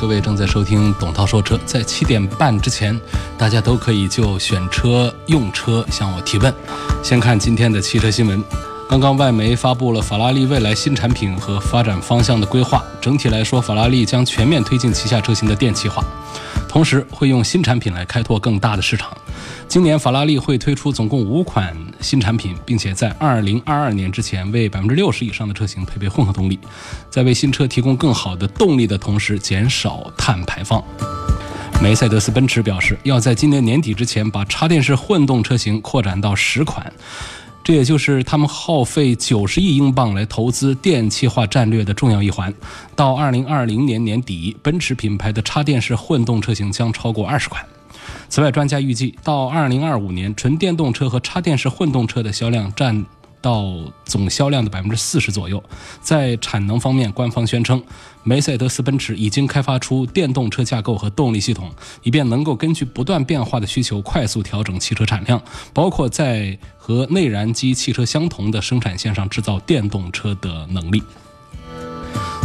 各位正在收听董涛说车，在七点半之前，大家都可以就选车用车向我提问。先看今天的汽车新闻。刚刚外媒发布了法拉利未来新产品和发展方向的规划。整体来说，法拉利将全面推进旗下车型的电气化，同时会用新产品来开拓更大的市场。今年法拉利会推出总共五款新产品，并且在二零二二年之前为百分之六十以上的车型配备混合动力，在为新车提供更好的动力的同时减少碳排放。梅赛德斯奔驰表示，要在今年年底之前把插电式混动车型扩展到十款。这也就是他们耗费九十亿英镑来投资电气化战略的重要一环。到二零二零年年底，奔驰品牌的插电式混动车型将超过二十款。此外，专家预计到二零二五年，纯电动车和插电式混动车的销量占。到总销量的百分之四十左右。在产能方面，官方宣称，梅赛德斯奔驰已经开发出电动车架构和动力系统，以便能够根据不断变化的需求快速调整汽车产量，包括在和内燃机汽车相同的生产线上制造电动车的能力。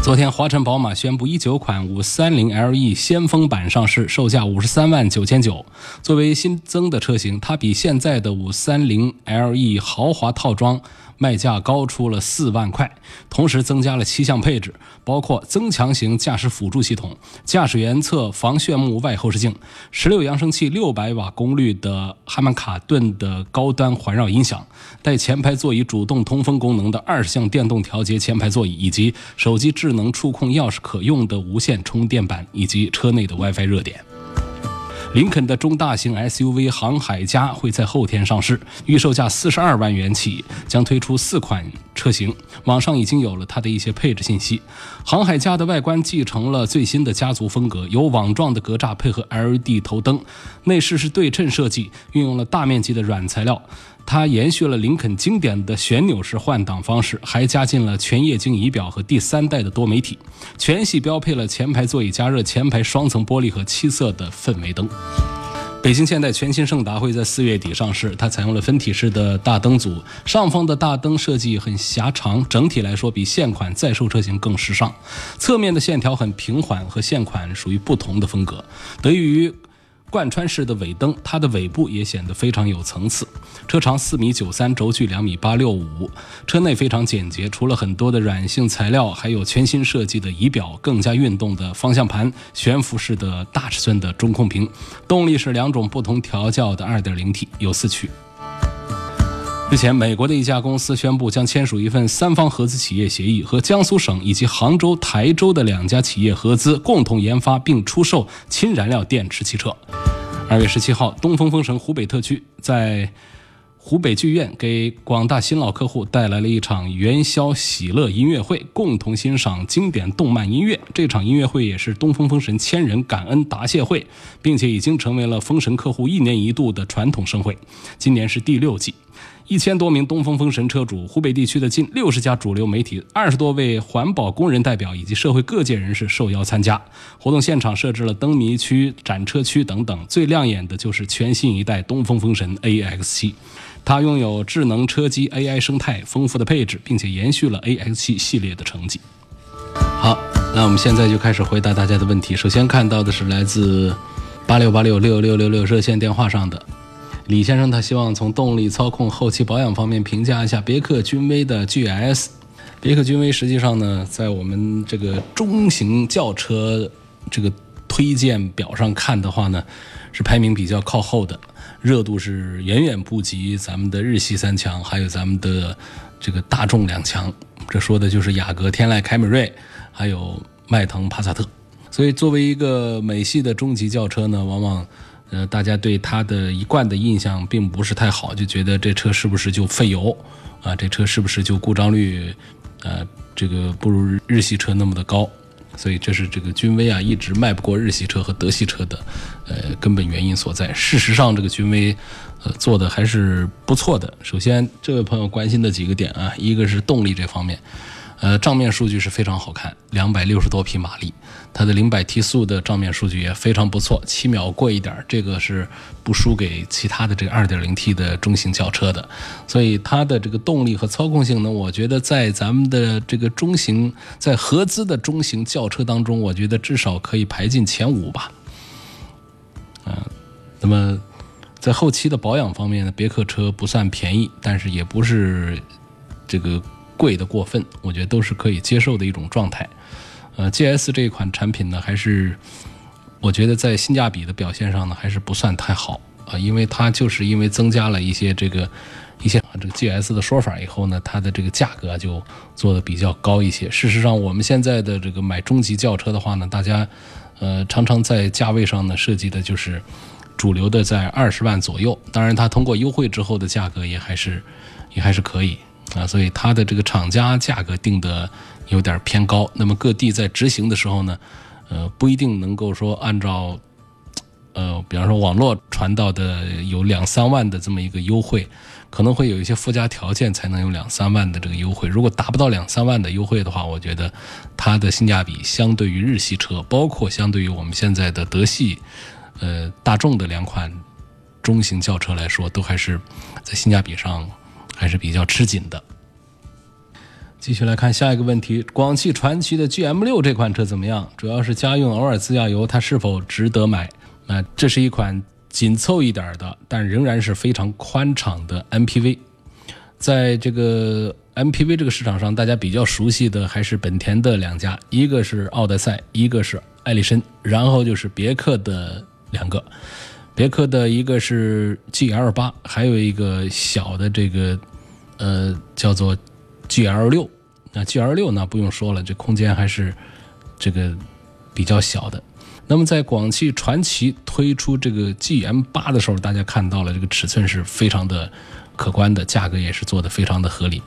昨天，华晨宝马宣布，一九款五三零 LE 先锋版上市，售价五十三万九千九。作为新增的车型，它比现在的五三零 LE 豪华套装。卖价高出了四万块，同时增加了七项配置，包括增强型驾驶辅助系统、驾驶员侧防眩目外后视镜、十六扬声器、六百瓦功率的哈曼卡顿的高端环绕音响、带前排座椅主动通风功能的二十项电动调节前排座椅，以及手机智能触控钥匙可用的无线充电板，以及车内的 WiFi 热点。林肯的中大型 SUV 航海家会在后天上市，预售价四十二万元起，将推出四款车型。网上已经有了它的一些配置信息。航海家的外观继承了最新的家族风格，有网状的格栅配合 LED 头灯，内饰是对称设计，运用了大面积的软材料。它延续了林肯经典的旋钮式换挡方式，还加进了全液晶仪表和第三代的多媒体。全系标配了前排座椅加热、前排双层玻璃和七色的氛围灯。北京现代全新胜达会在四月底上市，它采用了分体式的大灯组，上方的大灯设计很狭长，整体来说比现款在售车型更时尚。侧面的线条很平缓，和现款属于不同的风格，得益于。贯穿式的尾灯，它的尾部也显得非常有层次。车长四米九三，轴距两米八六五。车内非常简洁，除了很多的软性材料，还有全新设计的仪表，更加运动的方向盘，悬浮式的大尺寸的中控屏。动力是两种不同调教的二点零 T，有四驱。日前，美国的一家公司宣布将签署一份三方合资企业协议，和江苏省以及杭州、台州的两家企业合资，共同研发并出售氢燃料电池汽车。二月十七号，东风风神湖北特区在湖北剧院给广大新老客户带来了一场元宵喜乐音乐会，共同欣赏经典动漫音乐。这场音乐会也是东风风神千人感恩答谢会，并且已经成为了风神客户一年一度的传统盛会。今年是第六季。一千多名东风风神车主，湖北地区的近六十家主流媒体，二十多位环保工人代表以及社会各界人士受邀参加。活动现场设置了灯谜区、展车区等等，最亮眼的就是全新一代东风风神 AX7，它拥有智能车机 AI 生态、丰富的配置，并且延续了 AX7 系列的成绩。好，那我们现在就开始回答大家的问题。首先看到的是来自八六八六六六六六热线电话上的。李先生，他希望从动力、操控、后期保养方面评价一下别克君威的 GS。别克君威实际上呢，在我们这个中型轿车这个推荐表上看的话呢，是排名比较靠后的，热度是远远不及咱们的日系三强，还有咱们的这个大众两强。这说的就是雅阁、天籁、凯美瑞，还有迈腾、帕萨特。所以，作为一个美系的中级轿车呢，往往。呃，大家对它的一贯的印象并不是太好，就觉得这车是不是就费油啊？这车是不是就故障率，呃，这个不如日系车那么的高？所以这是这个君威啊一直迈不过日系车和德系车的呃根本原因所在。事实上，这个君威呃做的还是不错的。首先，这位朋友关心的几个点啊，一个是动力这方面。呃，账面数据是非常好看，两百六十多匹马力，它的零百提速的账面数据也非常不错，七秒过一点，这个是不输给其他的这个二点零 T 的中型轿车的，所以它的这个动力和操控性呢，我觉得在咱们的这个中型，在合资的中型轿车当中，我觉得至少可以排进前五吧。嗯，那么在后期的保养方面呢，别克车不算便宜，但是也不是这个。贵的过分，我觉得都是可以接受的一种状态。呃，GS 这一款产品呢，还是我觉得在性价比的表现上呢，还是不算太好啊，因为它就是因为增加了一些这个一些这个 GS 的说法以后呢，它的这个价格就做的比较高一些。事实上，我们现在的这个买中级轿车的话呢，大家呃常常在价位上呢设计的就是主流的在二十万左右，当然它通过优惠之后的价格也还是也还是可以。啊，所以它的这个厂家价格定的有点偏高。那么各地在执行的时候呢，呃，不一定能够说按照，呃，比方说网络传到的有两三万的这么一个优惠，可能会有一些附加条件才能有两三万的这个优惠。如果达不到两三万的优惠的话，我觉得它的性价比相对于日系车，包括相对于我们现在的德系、呃大众的两款中型轿车来说，都还是在性价比上。还是比较吃紧的。继续来看下一个问题：广汽传祺的 GM 六这款车怎么样？主要是家用，偶尔自驾游，它是否值得买？那这是一款紧凑一点的，但仍然是非常宽敞的 MPV。在这个 MPV 这个市场上，大家比较熟悉的还是本田的两家，一个是奥德赛，一个是艾力绅，然后就是别克的两个。别克的一个是 GL 八，还有一个小的这个，呃，叫做 GL 六。那 GL 六呢，不用说了，这空间还是这个比较小的。那么在广汽传祺推出这个 GM 八的时候，大家看到了这个尺寸是非常的可观的，价格也是做的非常的合理。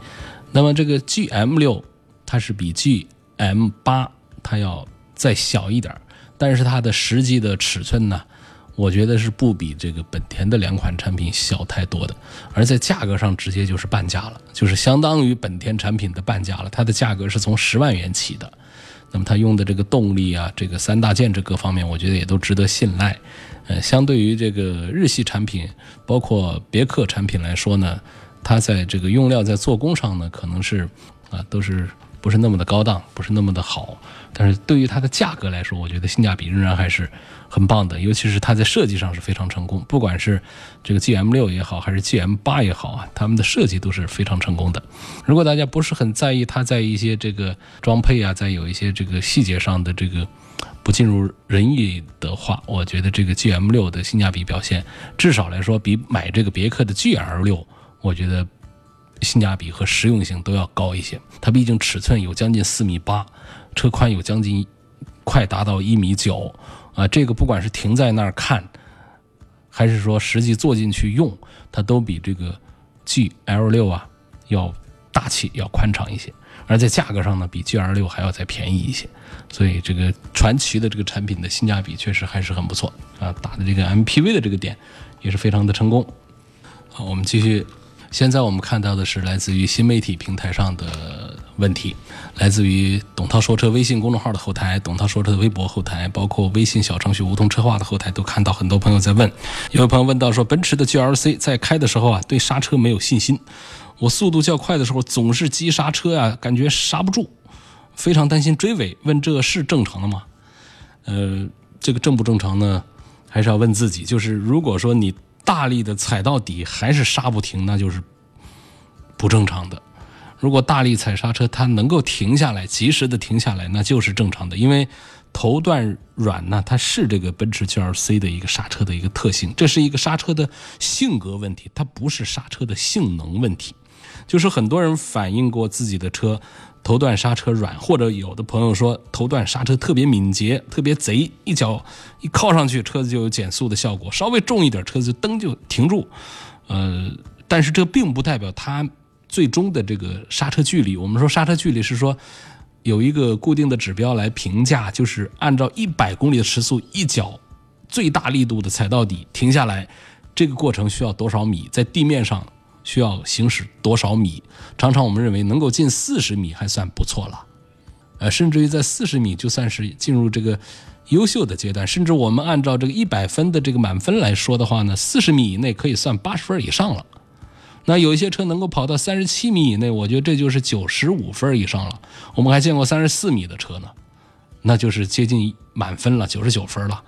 那么这个 GM 六它是比 GM 八它要再小一点，但是它的实际的尺寸呢？我觉得是不比这个本田的两款产品小太多的，而在价格上直接就是半价了，就是相当于本田产品的半价了。它的价格是从十万元起的，那么它用的这个动力啊，这个三大件这各方面，我觉得也都值得信赖。呃，相对于这个日系产品，包括别克产品来说呢，它在这个用料在做工上呢，可能是啊都是。不是那么的高档，不是那么的好，但是对于它的价格来说，我觉得性价比仍然还是很棒的。尤其是它在设计上是非常成功，不管是这个 GM 六也好，还是 GM 八也好啊，他们的设计都是非常成功的。如果大家不是很在意它在一些这个装配啊，在有一些这个细节上的这个不尽如人意的话，我觉得这个 GM 六的性价比表现，至少来说比买这个别克的 GL 六，我觉得。性价比和实用性都要高一些。它毕竟尺寸有将近四米八，车宽有将近快达到一米九啊！这个不管是停在那儿看，还是说实际坐进去用，它都比这个 G L 六啊要大气、要宽敞一些。而在价格上呢，比 G L 六还要再便宜一些。所以这个传祺的这个产品的性价比确实还是很不错啊！打的这个 M P V 的这个点也是非常的成功。好，我们继续。现在我们看到的是来自于新媒体平台上的问题，来自于董涛说车微信公众号的后台、董涛说车的微博后台，包括微信小程序梧桐车话的后台，都看到很多朋友在问。有位朋友问到说，奔驰的 GLC 在开的时候啊，对刹车没有信心，我速度较快的时候总是急刹车呀，感觉刹不住，非常担心追尾。问这是正常的吗？呃，这个正不正常呢？还是要问自己。就是如果说你。大力的踩到底还是刹不停，那就是不正常的。如果大力踩刹车，它能够停下来，及时的停下来，那就是正常的。因为头段软呢，它是这个奔驰 GLC 的一个刹车的一个特性，这是一个刹车的性格问题，它不是刹车的性能问题。就是很多人反映过自己的车。头段刹车软，或者有的朋友说头段刹车特别敏捷、特别贼，一脚一靠上去，车子就有减速的效果。稍微重一点，车子蹬就停住。呃，但是这并不代表它最终的这个刹车距离。我们说刹车距离是说有一个固定的指标来评价，就是按照一百公里的时速一脚最大力度的踩到底停下来，这个过程需要多少米？在地面上需要行驶多少米？常常我们认为能够进四十米还算不错了，呃，甚至于在四十米就算是进入这个优秀的阶段。甚至我们按照这个一百分的这个满分来说的话呢，四十米以内可以算八十分以上了。那有一些车能够跑到三十七米以内，我觉得这就是九十五分以上了。我们还见过三十四米的车呢，那就是接近满分了，九十九分了。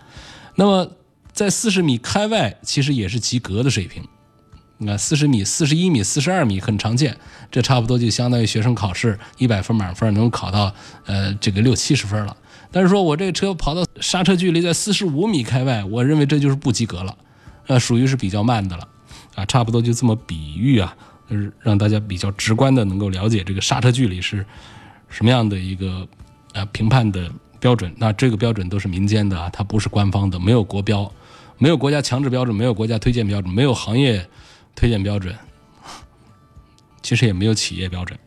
那么在四十米开外，其实也是及格的水平。你看，四十米、四十一米、四十二米很常见，这差不多就相当于学生考试一百分满分能考到呃这个六七十分了。但是说我这个车跑到刹车距离在四十五米开外，我认为这就是不及格了，呃，属于是比较慢的了。啊，差不多就这么比喻啊，就是让大家比较直观的能够了解这个刹车距离是什么样的一个啊评判的标准。那这个标准都是民间的啊，它不是官方的，没有国标，没有国家强制标准，没有国家推荐标准，没有行业推荐标准，其实也没有企业标准。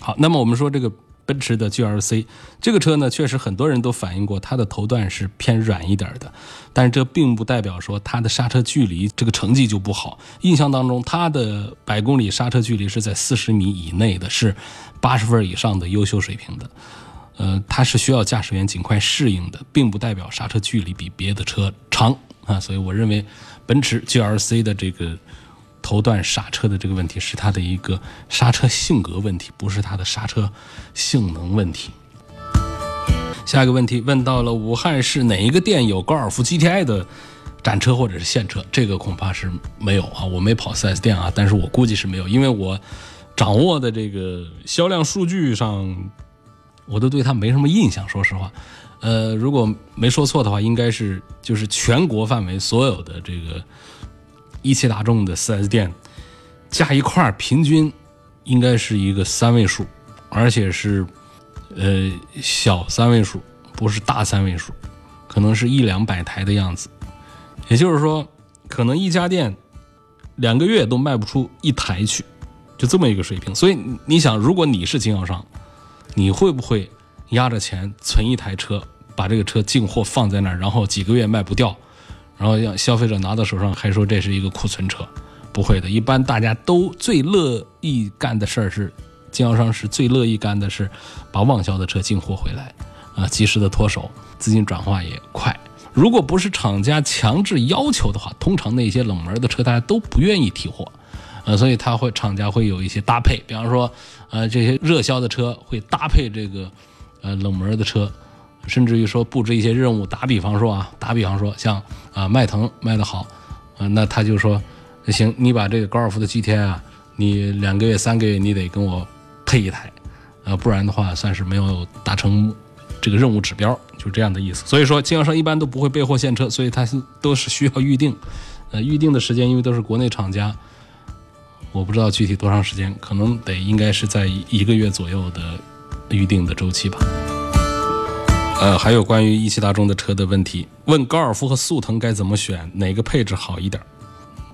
好，那么我们说这个。奔驰的 GLC 这个车呢，确实很多人都反映过，它的头段是偏软一点的，但是这并不代表说它的刹车距离这个成绩就不好。印象当中，它的百公里刹车距离是在四十米以内的，是八十分以上的优秀水平的。呃，它是需要驾驶员尽快适应的，并不代表刹车距离比别的车长啊。所以我认为，奔驰 GLC 的这个。头段刹车的这个问题是它的一个刹车性格问题，不是它的刹车性能问题。下一个问题问到了武汉市哪一个店有高尔夫 GTI 的展车或者是现车？这个恐怕是没有啊，我没跑 4S 店啊，但是我估计是没有，因为我掌握的这个销量数据上，我都对它没什么印象。说实话，呃，如果没说错的话，应该是就是全国范围所有的这个。一汽大众的 4S 店加一块平均应该是一个三位数，而且是呃小三位数，不是大三位数，可能是一两百台的样子。也就是说，可能一家店两个月都卖不出一台去，就这么一个水平。所以你想，如果你是经销商，你会不会压着钱存一台车，把这个车进货放在那儿，然后几个月卖不掉？然后让消费者拿到手上还说这是一个库存车，不会的。一般大家都最乐意干的事儿是，经销商是最乐意干的是把旺销的车进货回来，啊，及时的脱手，资金转化也快。如果不是厂家强制要求的话，通常那些冷门的车大家都不愿意提货，呃，所以他会厂家会有一些搭配，比方说，呃，这些热销的车会搭配这个，呃，冷门的车。甚至于说布置一些任务，打比方说啊，打比方说像啊迈腾卖得好，啊那他就说，行，你把这个高尔夫的 GTI 啊，你两个月三个月你得跟我配一台，啊不然的话算是没有达成这个任务指标，就这样的意思。所以说经销商一般都不会备货现车，所以他都是需要预定，呃预定的时间因为都是国内厂家，我不知道具体多长时间，可能得应该是在一个月左右的预定的周期吧。呃，还有关于一汽大众的车的问题，问高尔夫和速腾该怎么选，哪个配置好一点？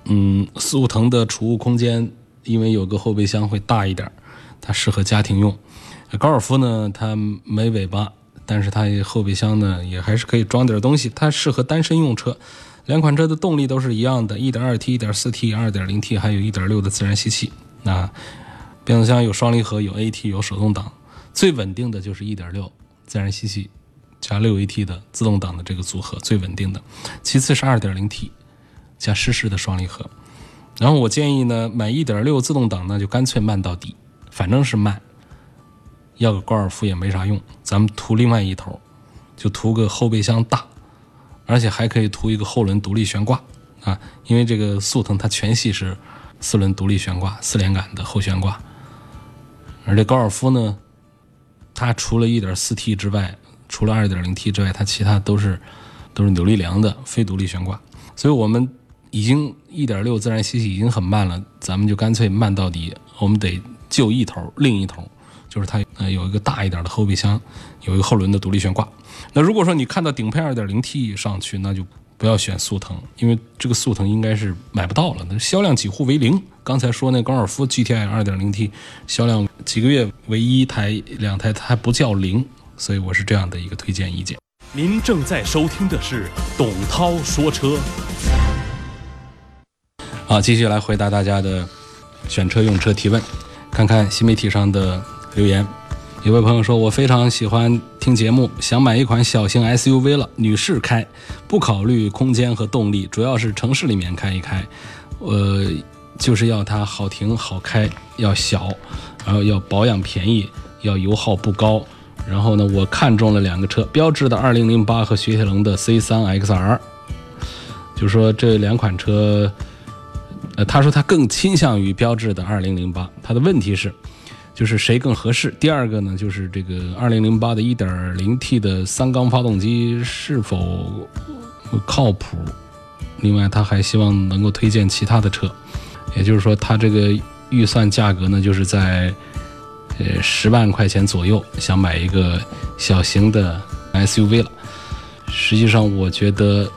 嗯，速腾的储物空间因为有个后备箱会大一点，它适合家庭用。高尔夫呢，它没尾巴，但是它后备箱呢也还是可以装点东西，它适合单身用车。两款车的动力都是一样的，1.2T、1.4T、2.0T，还有一点六的自然吸气。那变速箱有双离合，有 AT，有手动挡，最稳定的就是1.6自然吸气。加六 AT 的自动挡的这个组合最稳定的，其次是二点零 T 加湿式的双离合。然后我建议呢，买一点六自动挡呢就干脆慢到底，反正是慢，要个高尔夫也没啥用。咱们图另外一头，就图个后备箱大，而且还可以图一个后轮独立悬挂啊，因为这个速腾它全系是四轮独立悬挂，四连杆的后悬挂。而这高尔夫呢，它除了一点四 T 之外，除了 2.0T 之外，它其他都是都是扭力梁的非独立悬挂，所以我们已经1.6自然吸气已经很慢了，咱们就干脆慢到底。我们得就一头，另一头就是它呃有一个大一点的后备箱，有一个后轮的独立悬挂。那如果说你看到顶配 2.0T 上去，那就不要选速腾，因为这个速腾应该是买不到了，那销量几乎为零。刚才说那高尔夫 GTI 2.0T 销量几个月为一台两台，它还不叫零，所以我是这样的一个推荐意见。您正在收听的是董涛说车。好，继续来回答大家的选车用车提问，看看新媒体上的留言。有位朋友说：“我非常喜欢听节目，想买一款小型 SUV 了，女士开，不考虑空间和动力，主要是城市里面开一开。呃，就是要它好停好开，要小，然后要保养便宜，要油耗不高。然后呢，我看中了两个车，标致的2008和雪铁龙的 C3 XR。就说这两款车，呃，他说他更倾向于标致的2008，他的问题是。”就是谁更合适？第二个呢，就是这个2008的 1.0T 的三缸发动机是否靠谱？另外，他还希望能够推荐其他的车，也就是说，他这个预算价格呢，就是在呃十万块钱左右，想买一个小型的 SUV 了。实际上，我觉得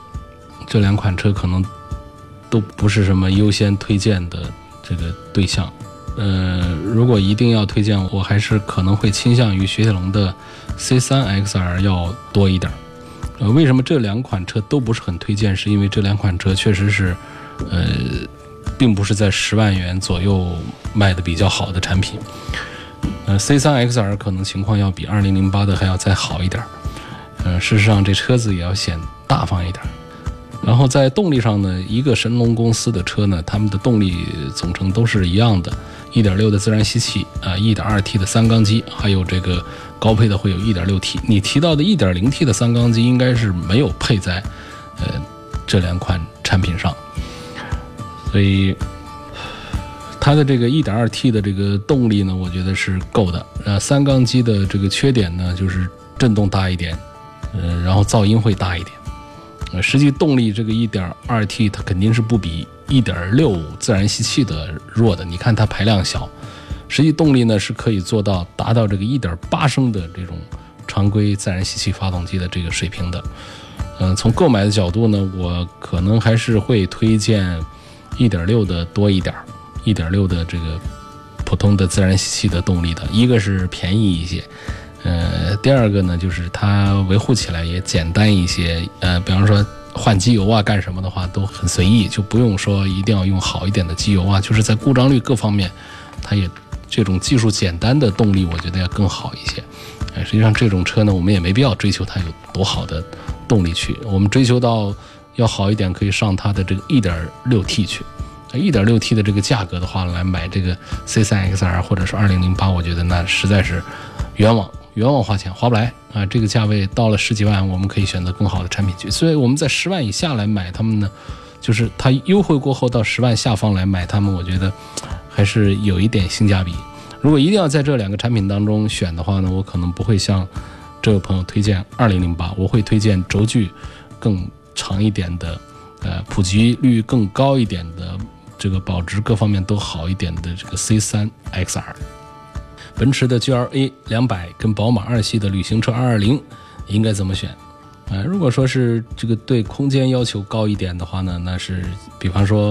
这两款车可能都不是什么优先推荐的这个对象。呃，如果一定要推荐，我还是可能会倾向于雪铁龙的 C3 XR 要多一点。呃，为什么这两款车都不是很推荐？是因为这两款车确实是，呃，并不是在十万元左右卖的比较好的产品。呃，C3 XR 可能情况要比2008的还要再好一点。呃，事实上这车子也要显大方一点。然后在动力上呢，一个神龙公司的车呢，他们的动力总成都是一样的。一点六的自然吸气啊，一点二 T 的三缸机，还有这个高配的会有一点六 T。你提到的一点零 T 的三缸机应该是没有配在呃这两款产品上，所以它的这个 1.2T 的这个动力呢，我觉得是够的。呃，三缸机的这个缺点呢，就是震动大一点，呃，然后噪音会大一点。呃，实际动力这个 1.2T 它肯定是不比1.6自然吸气的弱的。你看它排量小，实际动力呢是可以做到达到这个1.8升的这种常规自然吸气发动机的这个水平的。嗯，从购买的角度呢，我可能还是会推荐1.6的多一点儿。一点六的这个普通的自然吸气的动力的一个是便宜一些呃第二个呢就是它维护起来也简单一些呃比方说换机油啊干什么的话都很随意就不用说一定要用好一点的机油啊就是在故障率各方面它也这种技术简单的动力我觉得要更好一些。呃实际上这种车呢我们也没必要追求它有多好的动力去我们追求到要好一点可以上它的这个一点六 t 去。1.6T 的这个价格的话，来买这个 C3XR 或者是2008，我觉得那实在是冤枉。冤枉花钱划不来啊！这个价位到了十几万，我们可以选择更好的产品去。所以我们在十万以下来买他们呢，就是它优惠过后到十万下方来买他们，我觉得还是有一点性价比。如果一定要在这两个产品当中选的话呢，我可能不会向这位朋友推荐二零零八，我会推荐轴距更长一点的，呃，普及率更高一点的，这个保值各方面都好一点的这个 C 三 XR。奔驰的 GLA 两百跟宝马二系的旅行车二二零应该怎么选？啊，如果说是这个对空间要求高一点的话呢，那是比方说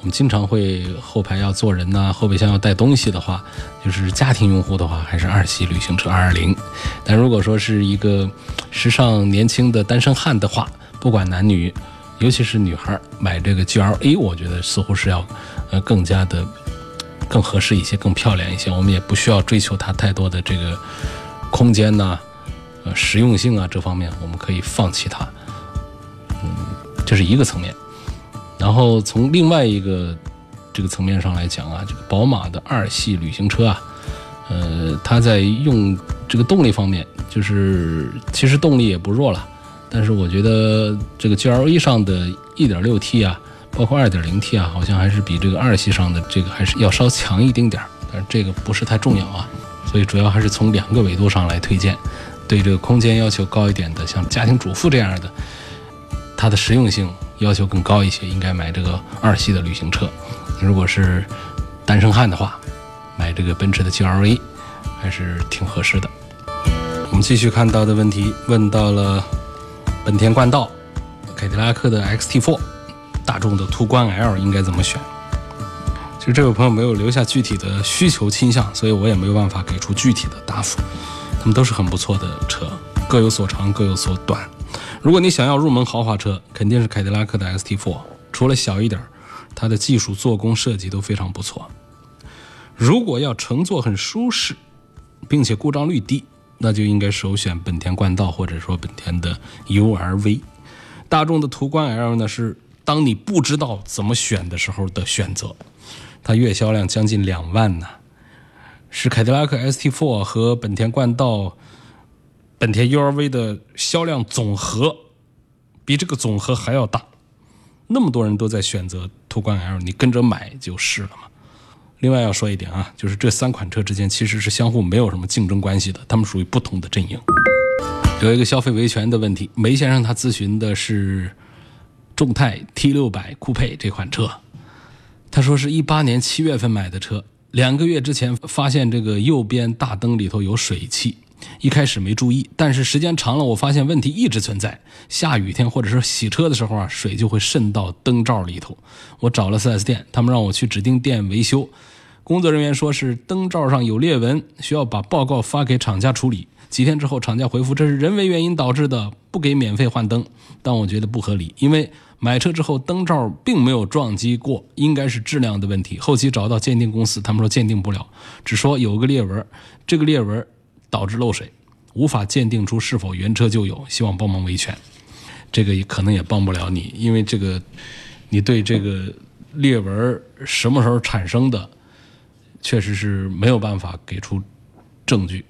我们经常会后排要坐人呐，后备箱要带东西的话，就是家庭用户的话，还是二系旅行车二二零。但如果说是一个时尚年轻的单身汉的话，不管男女，尤其是女孩买这个 GLA，我觉得似乎是要呃更加的。更合适一些，更漂亮一些。我们也不需要追求它太多的这个空间呐，呃，实用性啊这方面，我们可以放弃它。嗯，这是一个层面。然后从另外一个这个层面上来讲啊，这个宝马的二系旅行车啊，呃，它在用这个动力方面，就是其实动力也不弱了。但是我觉得这个 GLA 上的 1.6T 啊。包括二点零 T 啊，好像还是比这个二系上的这个还是要稍强一丁点儿，但是这个不是太重要啊，所以主要还是从两个维度上来推荐。对这个空间要求高一点的，像家庭主妇这样的，它的实用性要求更高一些，应该买这个二系的旅行车。如果是单身汉的话，买这个奔驰的 GLA 还是挺合适的。我们继续看到的问题，问到了本田冠道。凯迪拉克的 XT4，大众的途观 L 应该怎么选？其实这位朋友没有留下具体的需求倾向，所以我也没有办法给出具体的答复。他们都是很不错的车，各有所长，各有所短。如果你想要入门豪华车，肯定是凯迪拉克的 XT4，除了小一点，它的技术、做工、设计都非常不错。如果要乘坐很舒适，并且故障率低，那就应该首选本田冠道或者说本田的 URV。大众的途观 L 呢，是当你不知道怎么选的时候的选择。它月销量将近两万呢，是凯迪拉克 ST4 和本田冠道、本田 URV 的销量总和比这个总和还要大。那么多人都在选择途观 L，你跟着买就是了嘛。另外要说一点啊，就是这三款车之间其实是相互没有什么竞争关系的，它们属于不同的阵营。有一个消费维权的问题，梅先生他咨询的是众泰 T 六百酷配这款车。他说是一八年七月份买的车，两个月之前发现这个右边大灯里头有水汽，一开始没注意，但是时间长了，我发现问题一直存在。下雨天或者是洗车的时候啊，水就会渗到灯罩里头。我找了 4S 店，他们让我去指定店维修，工作人员说是灯罩上有裂纹，需要把报告发给厂家处理。几天之后，厂家回复这是人为原因导致的，不给免费换灯。但我觉得不合理，因为。买车之后，灯罩并没有撞击过，应该是质量的问题。后期找到鉴定公司，他们说鉴定不了，只说有个裂纹，这个裂纹导致漏水，无法鉴定出是否原车就有。希望帮忙维权，这个也可能也帮不了你，因为这个你对这个裂纹什么时候产生的，确实是没有办法给出证据，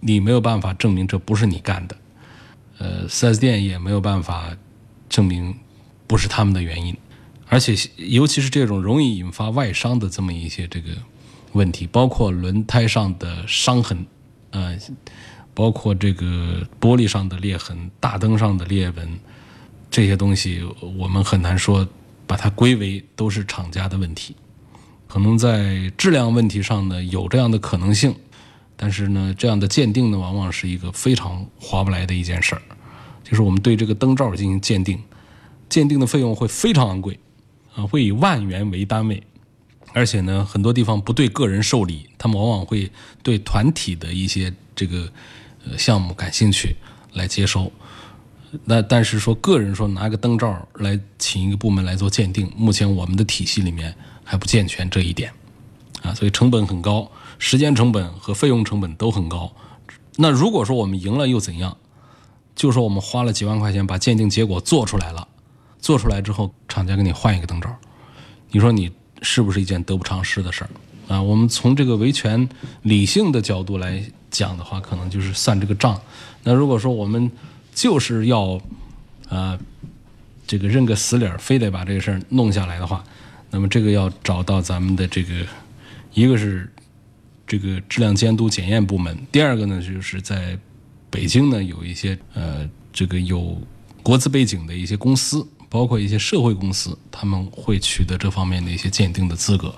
你没有办法证明这不是你干的，呃，4S 店也没有办法证明。不是他们的原因，而且尤其是这种容易引发外伤的这么一些这个问题，包括轮胎上的伤痕，呃，包括这个玻璃上的裂痕、大灯上的裂纹，这些东西我们很难说把它归为都是厂家的问题。可能在质量问题上呢有这样的可能性，但是呢这样的鉴定呢往往是一个非常划不来的一件事儿，就是我们对这个灯罩进行鉴定。鉴定的费用会非常昂贵，啊，会以万元为单位，而且呢，很多地方不对个人受理，他们往往会对团体的一些这个呃项目感兴趣来接收。那但是说个人说拿个灯罩来请一个部门来做鉴定，目前我们的体系里面还不健全这一点，啊，所以成本很高，时间成本和费用成本都很高。那如果说我们赢了又怎样？就说我们花了几万块钱把鉴定结果做出来了。做出来之后，厂家给你换一个灯罩，你说你是不是一件得不偿失的事儿啊？我们从这个维权理性的角度来讲的话，可能就是算这个账。那如果说我们就是要啊这个认个死理儿，非得把这个事儿弄下来的话，那么这个要找到咱们的这个一个是这个质量监督检验部门，第二个呢就是在北京呢有一些呃这个有国资背景的一些公司。包括一些社会公司，他们会取得这方面的一些鉴定的资格。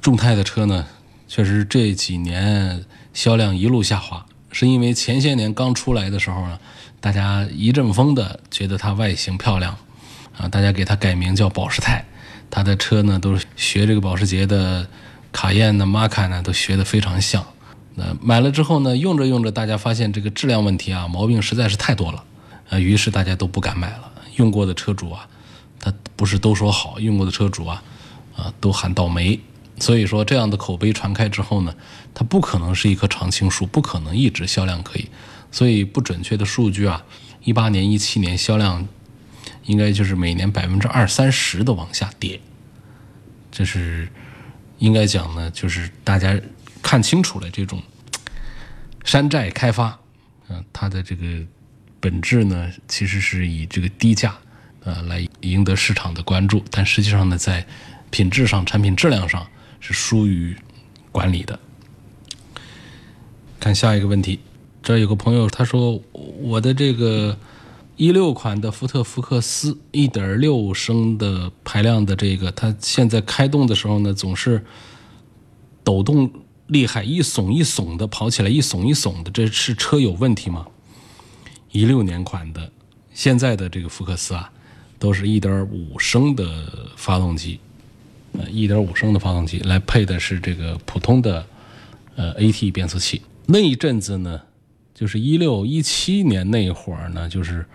众泰的车呢，确实这几年销量一路下滑，是因为前些年刚出来的时候呢，大家一阵风的觉得它外形漂亮，啊，大家给它改名叫保时泰，它的车呢都是学这个保时捷的卡宴呢、玛卡呢，都学得非常像。那买了之后呢，用着用着，大家发现这个质量问题啊，毛病实在是太多了。啊，于是大家都不敢买了。用过的车主啊，他不是都说好；用过的车主啊，啊，都喊倒霉。所以说，这样的口碑传开之后呢，它不可能是一棵常青树，不可能一直销量可以。所以不准确的数据啊，一八年、一七年销量应该就是每年百分之二三十的往下跌。这是应该讲呢，就是大家看清楚了这种山寨开发，嗯，它的这个。本质呢，其实是以这个低价，呃，来赢得市场的关注，但实际上呢，在品质上、产品质量上是疏于管理的。看下一个问题，这有个朋友他说，我的这个一六款的福特福克斯一点六升的排量的这个，它现在开动的时候呢，总是抖动厉害，一耸一耸的跑起来，一耸一耸的，这是车有问题吗？一六年款的，现在的这个福克斯啊，都是一点五升的发动机，呃，一点五升的发动机来配的是这个普通的呃 AT 变速器。那一阵子呢，就是一六一七年那会儿呢，就是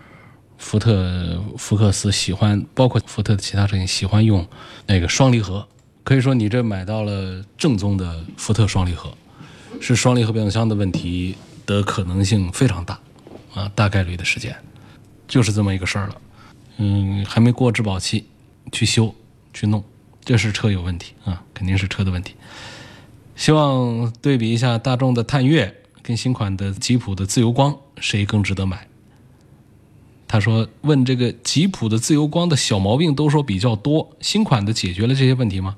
福特福克斯喜欢，包括福特的其他车型喜欢用那个双离合。可以说你这买到了正宗的福特双离合，是双离合变速箱的问题的可能性非常大，啊，大概率的时间就是这么一个事儿了。嗯，还没过质保期，去修去弄，这是车有问题啊，肯定是车的问题。希望对比一下大众的探岳跟新款的吉普的自由光，谁更值得买？他说：“问这个吉普的自由光的小毛病都说比较多，新款的解决了这些问题吗？”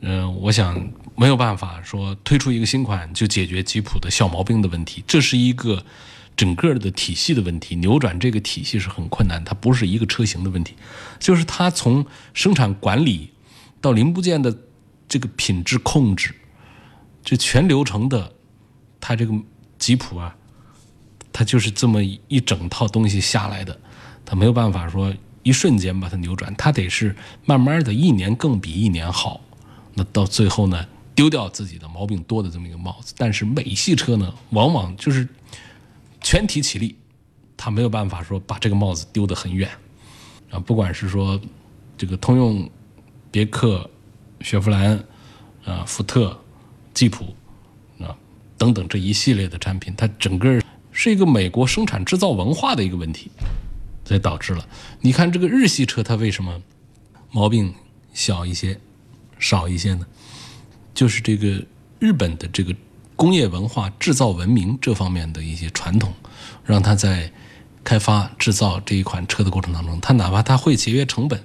嗯，我想没有办法说推出一个新款就解决吉普的小毛病的问题，这是一个整个的体系的问题，扭转这个体系是很困难，它不是一个车型的问题，就是它从生产管理到零部件的这个品质控制，这全流程的，它这个吉普啊。它就是这么一整套东西下来的，它没有办法说一瞬间把它扭转，它得是慢慢的一年更比一年好，那到最后呢，丢掉自己的毛病多的这么一个帽子。但是美系车呢，往往就是全体起立，他没有办法说把这个帽子丢得很远啊。不管是说这个通用、别克、雪佛兰啊、福特、吉普啊等等这一系列的产品，它整个。是一个美国生产制造文化的一个问题，所以导致了。你看这个日系车，它为什么毛病小一些、少一些呢？就是这个日本的这个工业文化、制造文明这方面的一些传统，让他在开发制造这一款车的过程当中，他哪怕他会节约成本，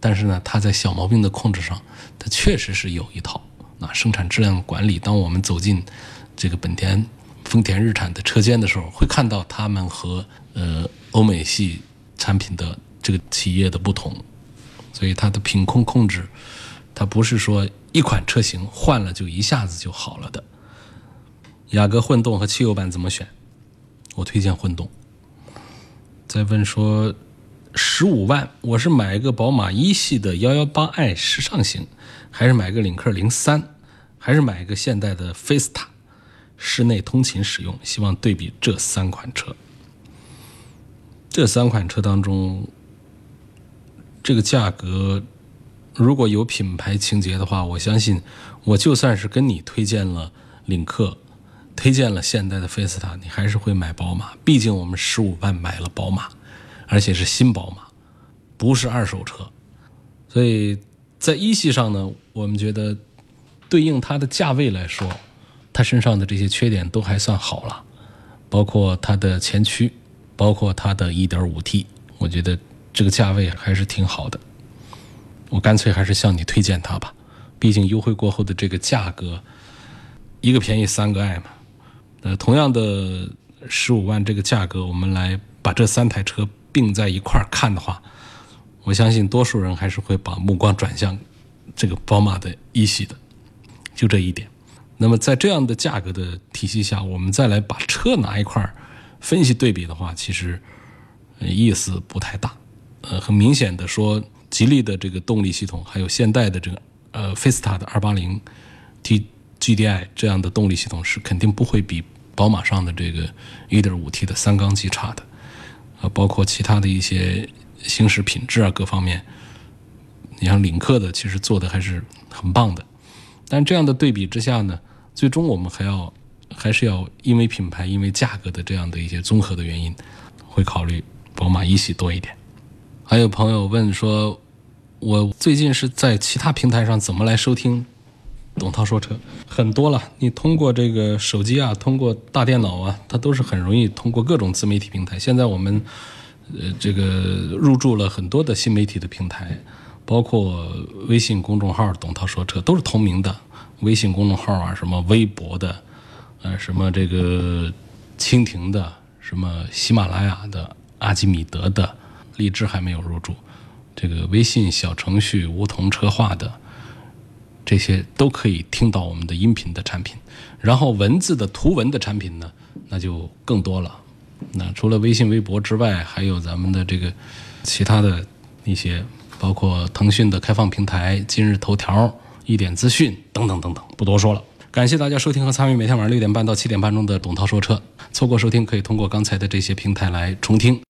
但是呢，他在小毛病的控制上，他确实是有一套。那生产质量管理，当我们走进这个本田。丰田日产的车间的时候，会看到他们和呃欧美系产品的这个企业的不同，所以它的品控控制，它不是说一款车型换了就一下子就好了的。雅阁混动和汽油版怎么选？我推荐混动。再问说，十五万我是买一个宝马一系的幺幺八 i 时尚型，还是买个领克零三，还是买一个现代的菲斯塔？室内通勤使用，希望对比这三款车。这三款车当中，这个价格如果有品牌情节的话，我相信我就算是跟你推荐了领克，推荐了现代的菲斯塔，你还是会买宝马。毕竟我们十五万买了宝马，而且是新宝马，不是二手车。所以在一系上呢，我们觉得对应它的价位来说。它身上的这些缺点都还算好了，包括它的前驱，包括它的 1.5T，我觉得这个价位还是挺好的。我干脆还是向你推荐它吧，毕竟优惠过后的这个价格，一个便宜三个爱嘛。呃，同样的十五万这个价格，我们来把这三台车并在一块儿看的话，我相信多数人还是会把目光转向这个宝马的一系的，就这一点。那么在这样的价格的体系下，我们再来把车拿一块儿分析对比的话，其实意思不太大。呃，很明显的说，吉利的这个动力系统，还有现代的这个呃菲斯塔的 280T GDI 这样的动力系统是肯定不会比宝马上的这个 1.5T 的三缸机差的。啊，包括其他的一些行驶品质啊各方面，你像领克的其实做的还是很棒的。但这样的对比之下呢？最终我们还要，还是要因为品牌、因为价格的这样的一些综合的原因，会考虑宝马一系多一点。还有朋友问说，我最近是在其他平台上怎么来收听董涛说车？很多了，你通过这个手机啊，通过大电脑啊，它都是很容易通过各种自媒体平台。现在我们呃这个入驻了很多的新媒体的平台，包括微信公众号“董涛说车”都是同名的。微信公众号啊，什么微博的，呃，什么这个蜻蜓的，什么喜马拉雅的，阿基米德的，荔枝还没有入驻，这个微信小程序梧桐车话的，这些都可以听到我们的音频的产品。然后文字的图文的产品呢，那就更多了，那除了微信、微博之外，还有咱们的这个其他的一些，包括腾讯的开放平台、今日头条、一点资讯等等等等，不多说了。感谢大家收听和参与每天晚上六点半到七点半钟的董涛说车。错过收听，可以通过刚才的这些平台来重听。